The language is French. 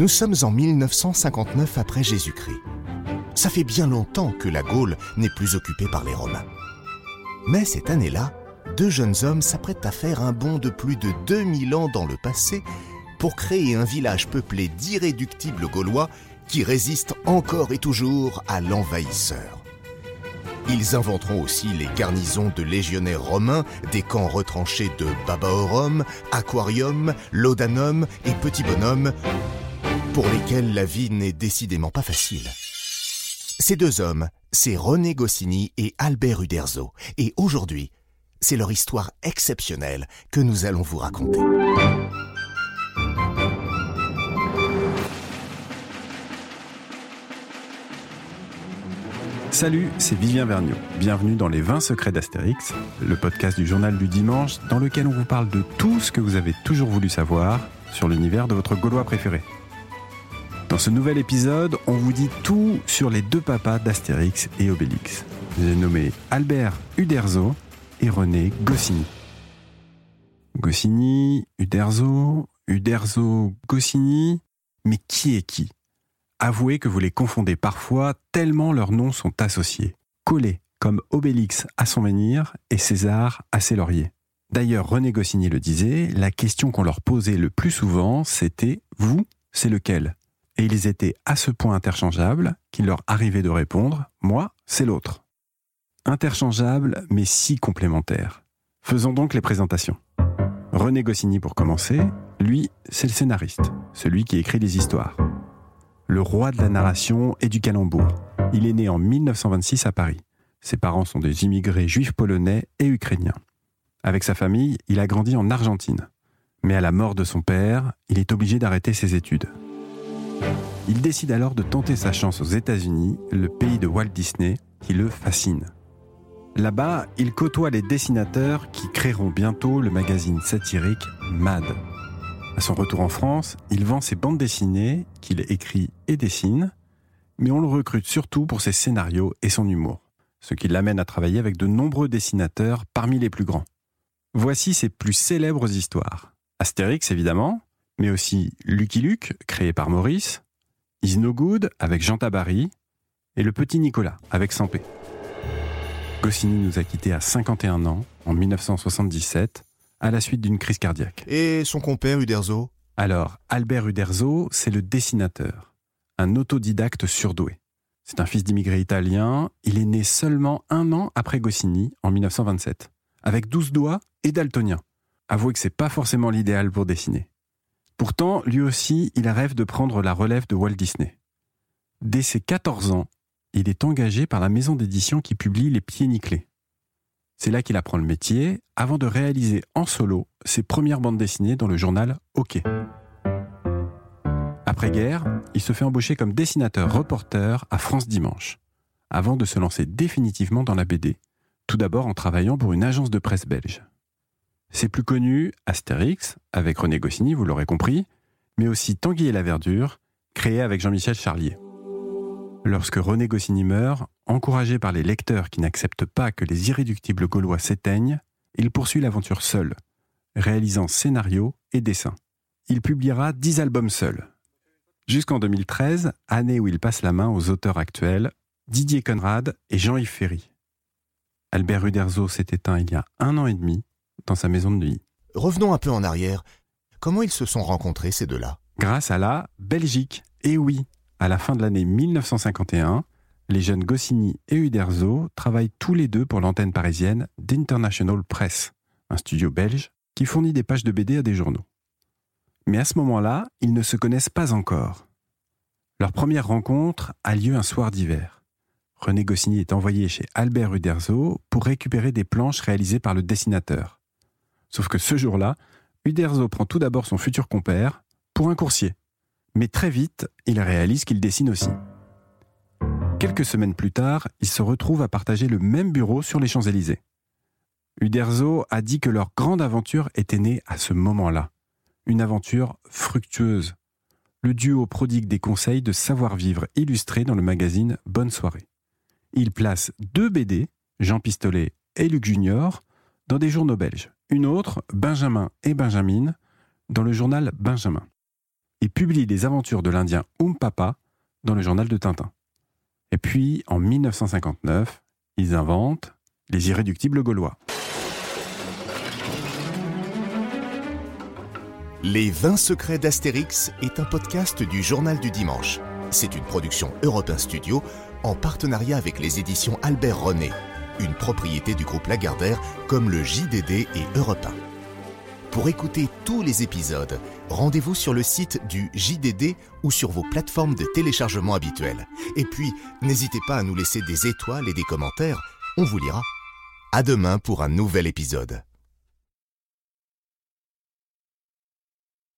Nous sommes en 1959 après Jésus-Christ. Ça fait bien longtemps que la Gaule n'est plus occupée par les Romains. Mais cette année-là, deux jeunes hommes s'apprêtent à faire un bond de plus de 2000 ans dans le passé pour créer un village peuplé d'irréductibles Gaulois qui résistent encore et toujours à l'envahisseur. Ils inventeront aussi les garnisons de légionnaires romains, des camps retranchés de Babaorum, Aquarium, Laudanum et Petit Bonhomme, pour lesquels la vie n'est décidément pas facile. Ces deux hommes, c'est René Goscinny et Albert Uderzo, et aujourd'hui, c'est leur histoire exceptionnelle que nous allons vous raconter. Salut, c'est Vivien Vergniaud. Bienvenue dans les 20 secrets d'Astérix, le podcast du journal du dimanche dans lequel on vous parle de tout ce que vous avez toujours voulu savoir sur l'univers de votre Gaulois préféré. Dans ce nouvel épisode, on vous dit tout sur les deux papas d'Astérix et Obélix. J'ai nommé Albert Uderzo et René Goscinny. Goscinny, Uderzo, Uderzo, Goscinny, mais qui est qui? Avouez que vous les confondez parfois tellement leurs noms sont associés. Collés comme Obélix à son menhir et César à ses lauriers. D'ailleurs, René Goscinny le disait, la question qu'on leur posait le plus souvent, c'était Vous, c'est lequel? Et ils étaient à ce point interchangeables qu'il leur arrivait de répondre Moi, c'est l'autre. Interchangeables, mais si complémentaires. Faisons donc les présentations. René Goscinny pour commencer, lui, c'est le scénariste, celui qui écrit les histoires le roi de la narration et du calembour. Il est né en 1926 à Paris. Ses parents sont des immigrés juifs polonais et ukrainiens. Avec sa famille, il a grandi en Argentine. Mais à la mort de son père, il est obligé d'arrêter ses études. Il décide alors de tenter sa chance aux États-Unis, le pays de Walt Disney, qui le fascine. Là-bas, il côtoie les dessinateurs qui créeront bientôt le magazine satirique Mad. À son retour en France, il vend ses bandes dessinées qu'il écrit et dessine, mais on le recrute surtout pour ses scénarios et son humour, ce qui l'amène à travailler avec de nombreux dessinateurs parmi les plus grands. Voici ses plus célèbres histoires. Astérix évidemment, mais aussi Lucky Luke, créé par Maurice, Is No Good avec Jean Tabary, et Le Petit Nicolas avec Sampé. Goscinny nous a quittés à 51 ans, en 1977, à la suite d'une crise cardiaque. Et son compère Uderzo? Alors, Albert Uderzo, c'est le dessinateur, un autodidacte surdoué. C'est un fils d'immigrés italiens, il est né seulement un an après Goscinny, en 1927, avec 12 doigts et daltonien. Avouez que c'est pas forcément l'idéal pour dessiner. Pourtant, lui aussi, il rêve de prendre la relève de Walt Disney. Dès ses 14 ans, il est engagé par la maison d'édition qui publie Les Pieds Nickelés. C'est là qu'il apprend le métier avant de réaliser en solo ses premières bandes dessinées dans le journal OK. Après-guerre, il se fait embaucher comme dessinateur-reporter à France Dimanche, avant de se lancer définitivement dans la BD, tout d'abord en travaillant pour une agence de presse belge. C'est plus connu Astérix, avec René Goscinny, vous l'aurez compris, mais aussi Tanguy et la Verdure, créé avec Jean-Michel Charlier. Lorsque René Goscinny meurt, encouragé par les lecteurs qui n'acceptent pas que les irréductibles gaulois s'éteignent, il poursuit l'aventure seul, réalisant scénarios et dessins. Il publiera dix albums seul. Jusqu'en 2013, année où il passe la main aux auteurs actuels, Didier Conrad et Jean-Yves Ferry. Albert Uderzo s'est éteint il y a un an et demi dans sa maison de nuit. Revenons un peu en arrière. Comment ils se sont rencontrés, ces deux-là? Grâce à la Belgique. Et oui, à la fin de l'année 1951, les jeunes Goscinny et Uderzo travaillent tous les deux pour l'antenne parisienne d'International Press, un studio belge qui fournit des pages de BD à des journaux. Mais à ce moment-là, ils ne se connaissent pas encore. Leur première rencontre a lieu un soir d'hiver. René Goscinny est envoyé chez Albert Uderzo pour récupérer des planches réalisées par le dessinateur. Sauf que ce jour-là, Uderzo prend tout d'abord son futur compère pour un coursier. Mais très vite, il réalise qu'il dessine aussi. Quelques semaines plus tard, ils se retrouvent à partager le même bureau sur les Champs-Élysées. Uderzo a dit que leur grande aventure était née à ce moment-là. Une aventure fructueuse. Le duo prodigue des conseils de savoir-vivre illustrés dans le magazine Bonne Soirée. Il place deux BD, Jean Pistolet et Luc Junior, dans des journaux belges. Une autre, Benjamin et Benjamin, dans le journal Benjamin. et publient les aventures de l'Indien Papa dans le journal de Tintin. Et puis, en 1959, ils inventent les irréductibles gaulois. Les 20 secrets d'Astérix est un podcast du Journal du Dimanche. C'est une production Europe Studio en partenariat avec les éditions Albert René, une propriété du groupe Lagardère comme le JDD et Europe 1. Pour écouter tous les épisodes, rendez-vous sur le site du JDD ou sur vos plateformes de téléchargement habituelles. Et puis, n'hésitez pas à nous laisser des étoiles et des commentaires, on vous lira. À demain pour un nouvel épisode.